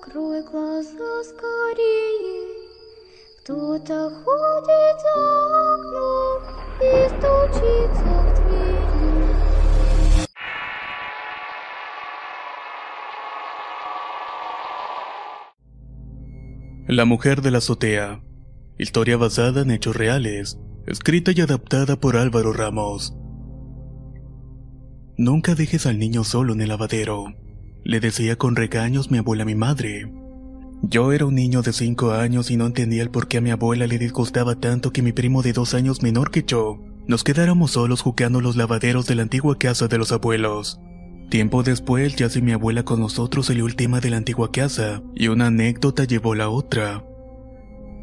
закрой глаза скорее. Кто-то ходит за окном и стучится в двери. La mujer de la azotea. Historia basada en hechos reales. Escrita y adaptada por Álvaro Ramos. Nunca dejes al niño solo en el lavadero. Le decía con regaños mi abuela a mi madre. Yo era un niño de 5 años y no entendía el por qué a mi abuela le disgustaba tanto que mi primo de dos años menor que yo nos quedáramos solos jugando los lavaderos de la antigua casa de los abuelos. Tiempo después, ya sin mi abuela con nosotros salió el tema de la antigua casa, y una anécdota llevó la otra.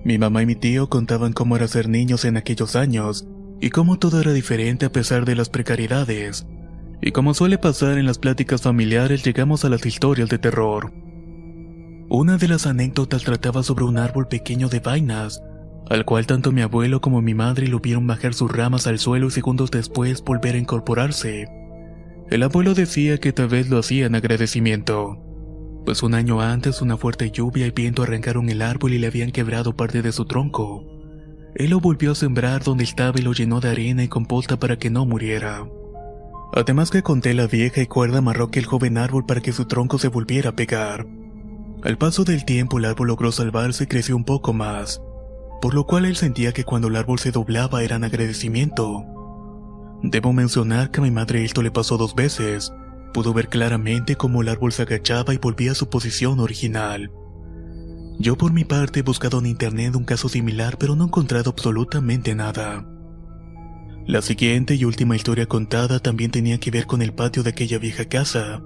Mi mamá y mi tío contaban cómo era ser niños en aquellos años, y cómo todo era diferente a pesar de las precariedades. Y como suele pasar en las pláticas familiares, llegamos a las historias de terror. Una de las anécdotas trataba sobre un árbol pequeño de vainas, al cual tanto mi abuelo como mi madre lo vieron bajar sus ramas al suelo y segundos después volver a incorporarse. El abuelo decía que tal vez lo hacía en agradecimiento, pues un año antes una fuerte lluvia y viento arrancaron el árbol y le habían quebrado parte de su tronco. Él lo volvió a sembrar donde estaba y lo llenó de arena y composta para que no muriera. Además que con tela vieja y cuerda amarró que el joven árbol para que su tronco se volviera a pegar. Al paso del tiempo el árbol logró salvarse y creció un poco más, por lo cual él sentía que cuando el árbol se doblaba era en agradecimiento. Debo mencionar que a mi madre esto le pasó dos veces. Pudo ver claramente cómo el árbol se agachaba y volvía a su posición original. Yo por mi parte he buscado en internet un caso similar pero no he encontrado absolutamente nada. La siguiente y última historia contada también tenía que ver con el patio de aquella vieja casa.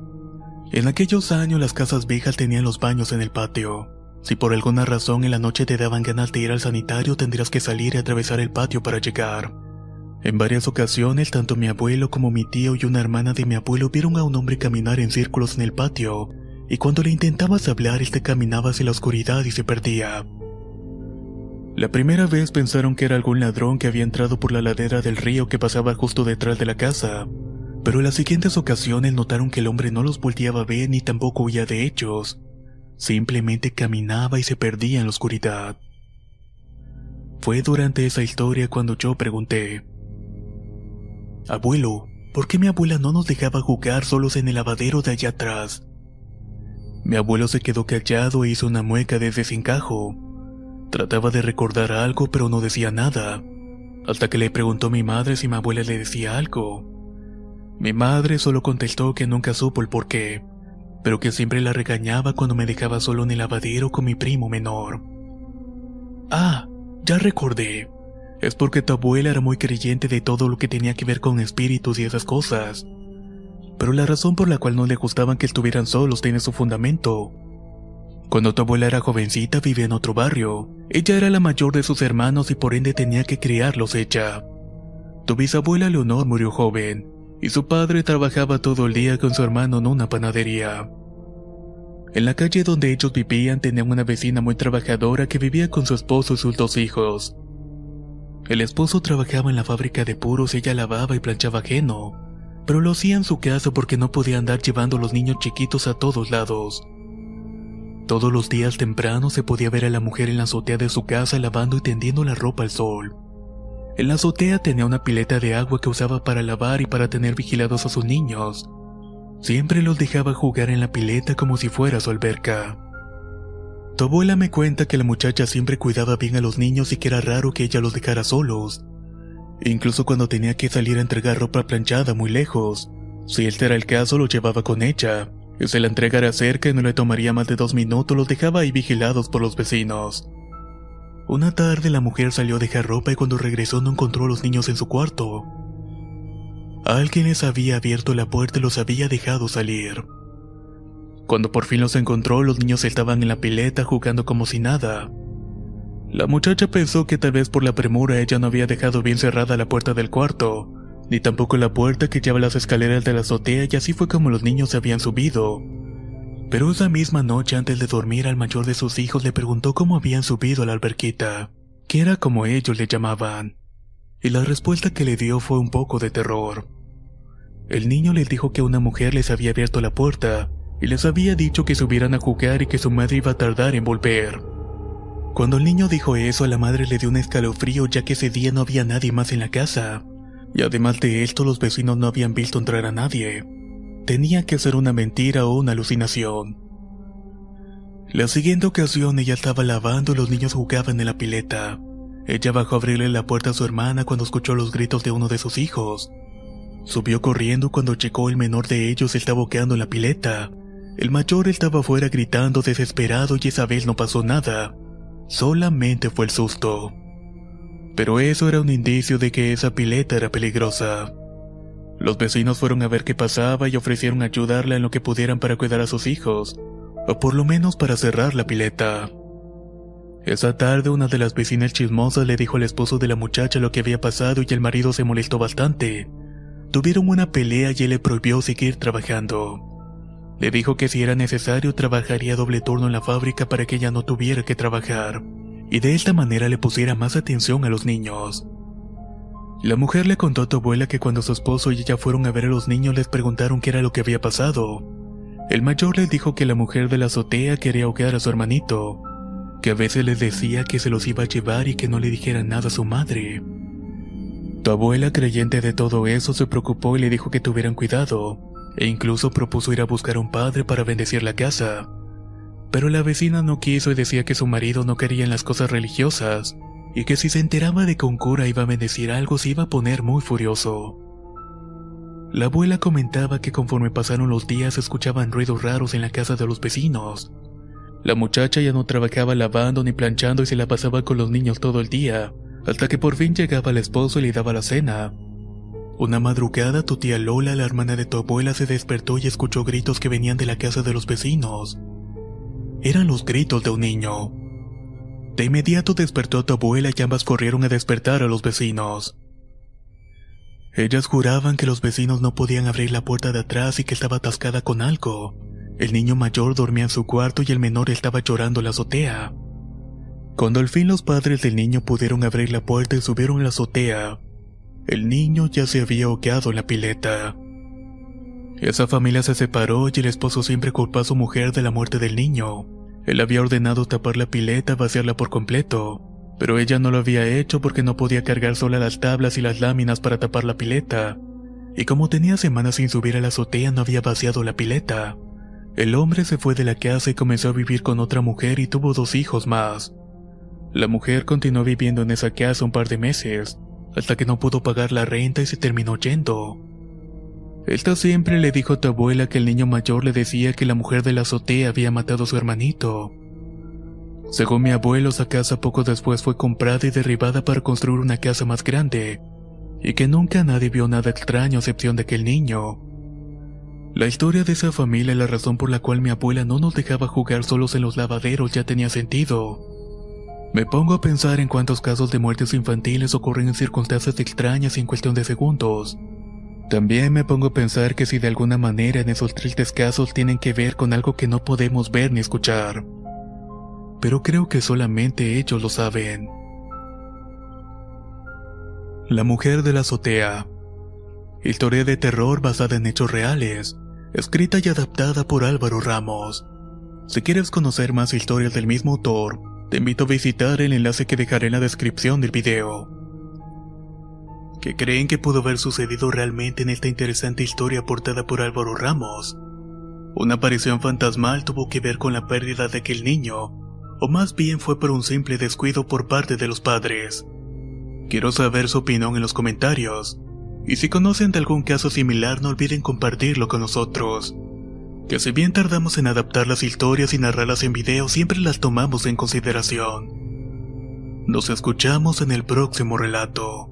En aquellos años las casas viejas tenían los baños en el patio. Si por alguna razón en la noche te daban ganas de ir al sanitario tendrías que salir y atravesar el patio para llegar. En varias ocasiones, tanto mi abuelo como mi tío y una hermana de mi abuelo vieron a un hombre caminar en círculos en el patio, y cuando le intentabas hablar, este caminaba hacia la oscuridad y se perdía. La primera vez pensaron que era algún ladrón que había entrado por la ladera del río que pasaba justo detrás de la casa, pero en las siguientes ocasiones notaron que el hombre no los volteaba a ver ni tampoco huía de ellos, simplemente caminaba y se perdía en la oscuridad. Fue durante esa historia cuando yo pregunté, Abuelo, ¿por qué mi abuela no nos dejaba jugar solos en el lavadero de allá atrás? Mi abuelo se quedó callado e hizo una mueca de desencajo. Trataba de recordar algo pero no decía nada, hasta que le preguntó a mi madre si mi abuela le decía algo. Mi madre solo contestó que nunca supo el por qué, pero que siempre la regañaba cuando me dejaba solo en el lavadero con mi primo menor. Ah, ya recordé. Es porque tu abuela era muy creyente de todo lo que tenía que ver con espíritus y esas cosas. Pero la razón por la cual no le gustaban que estuvieran solos tiene su fundamento. Cuando tu abuela era jovencita vivía en otro barrio. Ella era la mayor de sus hermanos y por ende tenía que criarlos ella. Tu bisabuela Leonor murió joven, y su padre trabajaba todo el día con su hermano en una panadería. En la calle donde ellos vivían tenían una vecina muy trabajadora que vivía con su esposo y sus dos hijos. El esposo trabajaba en la fábrica de puros ella lavaba y planchaba ajeno, pero lo hacía en su casa porque no podía andar llevando a los niños chiquitos a todos lados. Todos los días temprano se podía ver a la mujer en la azotea de su casa lavando y tendiendo la ropa al sol. En la azotea tenía una pileta de agua que usaba para lavar y para tener vigilados a sus niños. Siempre los dejaba jugar en la pileta como si fuera su alberca. Tu me cuenta que la muchacha siempre cuidaba bien a los niños y que era raro que ella los dejara solos. Incluso cuando tenía que salir a entregar ropa planchada muy lejos, si este era el caso lo llevaba con ella, se la entregara cerca y no le tomaría más de dos minutos los dejaba ahí vigilados por los vecinos. Una tarde la mujer salió a dejar ropa y cuando regresó no encontró a los niños en su cuarto. Alguien les había abierto la puerta y los había dejado salir. Cuando por fin los encontró, los niños estaban en la pileta jugando como si nada. La muchacha pensó que tal vez por la premura ella no había dejado bien cerrada la puerta del cuarto, ni tampoco la puerta que lleva las escaleras de la azotea y así fue como los niños se habían subido. Pero esa misma noche antes de dormir al mayor de sus hijos le preguntó cómo habían subido a la alberquita, que era como ellos le llamaban. Y la respuesta que le dio fue un poco de terror. El niño les dijo que una mujer les había abierto la puerta y les había dicho que subieran a jugar y que su madre iba a tardar en volver. Cuando el niño dijo eso, a la madre le dio un escalofrío ya que ese día no había nadie más en la casa. Y además de esto, los vecinos no habían visto entrar a nadie. Tenía que ser una mentira o una alucinación. La siguiente ocasión ella estaba lavando y los niños jugaban en la pileta. Ella bajó a abrirle la puerta a su hermana cuando escuchó los gritos de uno de sus hijos. Subió corriendo cuando checó el menor de ellos estaba boqueando en la pileta. El mayor estaba afuera gritando desesperado y esa vez no pasó nada. Solamente fue el susto. Pero eso era un indicio de que esa pileta era peligrosa. Los vecinos fueron a ver qué pasaba y ofrecieron ayudarla en lo que pudieran para cuidar a sus hijos, o por lo menos para cerrar la pileta. Esa tarde una de las vecinas chismosas le dijo al esposo de la muchacha lo que había pasado y el marido se molestó bastante. Tuvieron una pelea y él le prohibió seguir trabajando. Le dijo que si era necesario trabajaría doble turno en la fábrica para que ella no tuviera que trabajar, y de esta manera le pusiera más atención a los niños. La mujer le contó a tu abuela que cuando su esposo y ella fueron a ver a los niños les preguntaron qué era lo que había pasado. El mayor les dijo que la mujer de la azotea quería ahogar a su hermanito, que a veces les decía que se los iba a llevar y que no le dijeran nada a su madre. Tu abuela, creyente de todo eso, se preocupó y le dijo que tuvieran cuidado, e incluso propuso ir a buscar un padre para bendecir la casa. Pero la vecina no quiso y decía que su marido no quería en las cosas religiosas, y que si se enteraba de que un cura iba a bendecir algo se iba a poner muy furioso. La abuela comentaba que conforme pasaron los días escuchaban ruidos raros en la casa de los vecinos. La muchacha ya no trabajaba lavando ni planchando y se la pasaba con los niños todo el día, hasta que por fin llegaba el esposo y le daba la cena. Una madrugada tu tía Lola, la hermana de tu abuela, se despertó y escuchó gritos que venían de la casa de los vecinos. Eran los gritos de un niño. De inmediato despertó a tu abuela y ambas corrieron a despertar a los vecinos. Ellas juraban que los vecinos no podían abrir la puerta de atrás y que estaba atascada con algo. El niño mayor dormía en su cuarto y el menor estaba llorando en la azotea. Cuando al fin los padres del niño pudieron abrir la puerta y subieron a la azotea, el niño ya se había ahogado en la pileta. Esa familia se separó y el esposo siempre culpó a su mujer de la muerte del niño. Él había ordenado tapar la pileta, vaciarla por completo, pero ella no lo había hecho porque no podía cargar sola las tablas y las láminas para tapar la pileta. Y como tenía semanas sin subir a la azotea no había vaciado la pileta. El hombre se fue de la casa y comenzó a vivir con otra mujer y tuvo dos hijos más. La mujer continuó viviendo en esa casa un par de meses, hasta que no pudo pagar la renta y se terminó yendo. Esta siempre le dijo a tu abuela que el niño mayor le decía que la mujer de la azotea había matado a su hermanito. Según mi abuelo, esa casa poco después fue comprada y derribada para construir una casa más grande, y que nunca nadie vio nada extraño a excepción de aquel niño. La historia de esa familia y la razón por la cual mi abuela no nos dejaba jugar solos en los lavaderos ya tenía sentido. Me pongo a pensar en cuántos casos de muertes infantiles ocurren en circunstancias extrañas en cuestión de segundos. También me pongo a pensar que si de alguna manera en esos tristes casos tienen que ver con algo que no podemos ver ni escuchar. Pero creo que solamente ellos lo saben. La mujer de la azotea. Historia de terror basada en hechos reales, escrita y adaptada por Álvaro Ramos. Si quieres conocer más historias del mismo autor, te invito a visitar el enlace que dejaré en la descripción del video. ¿Qué creen que pudo haber sucedido realmente en esta interesante historia aportada por Álvaro Ramos? Una aparición fantasmal tuvo que ver con la pérdida de aquel niño, o más bien fue por un simple descuido por parte de los padres. Quiero saber su opinión en los comentarios, y si conocen de algún caso similar no olviden compartirlo con nosotros que si bien tardamos en adaptar las historias y narrarlas en video, siempre las tomamos en consideración. Nos escuchamos en el próximo relato.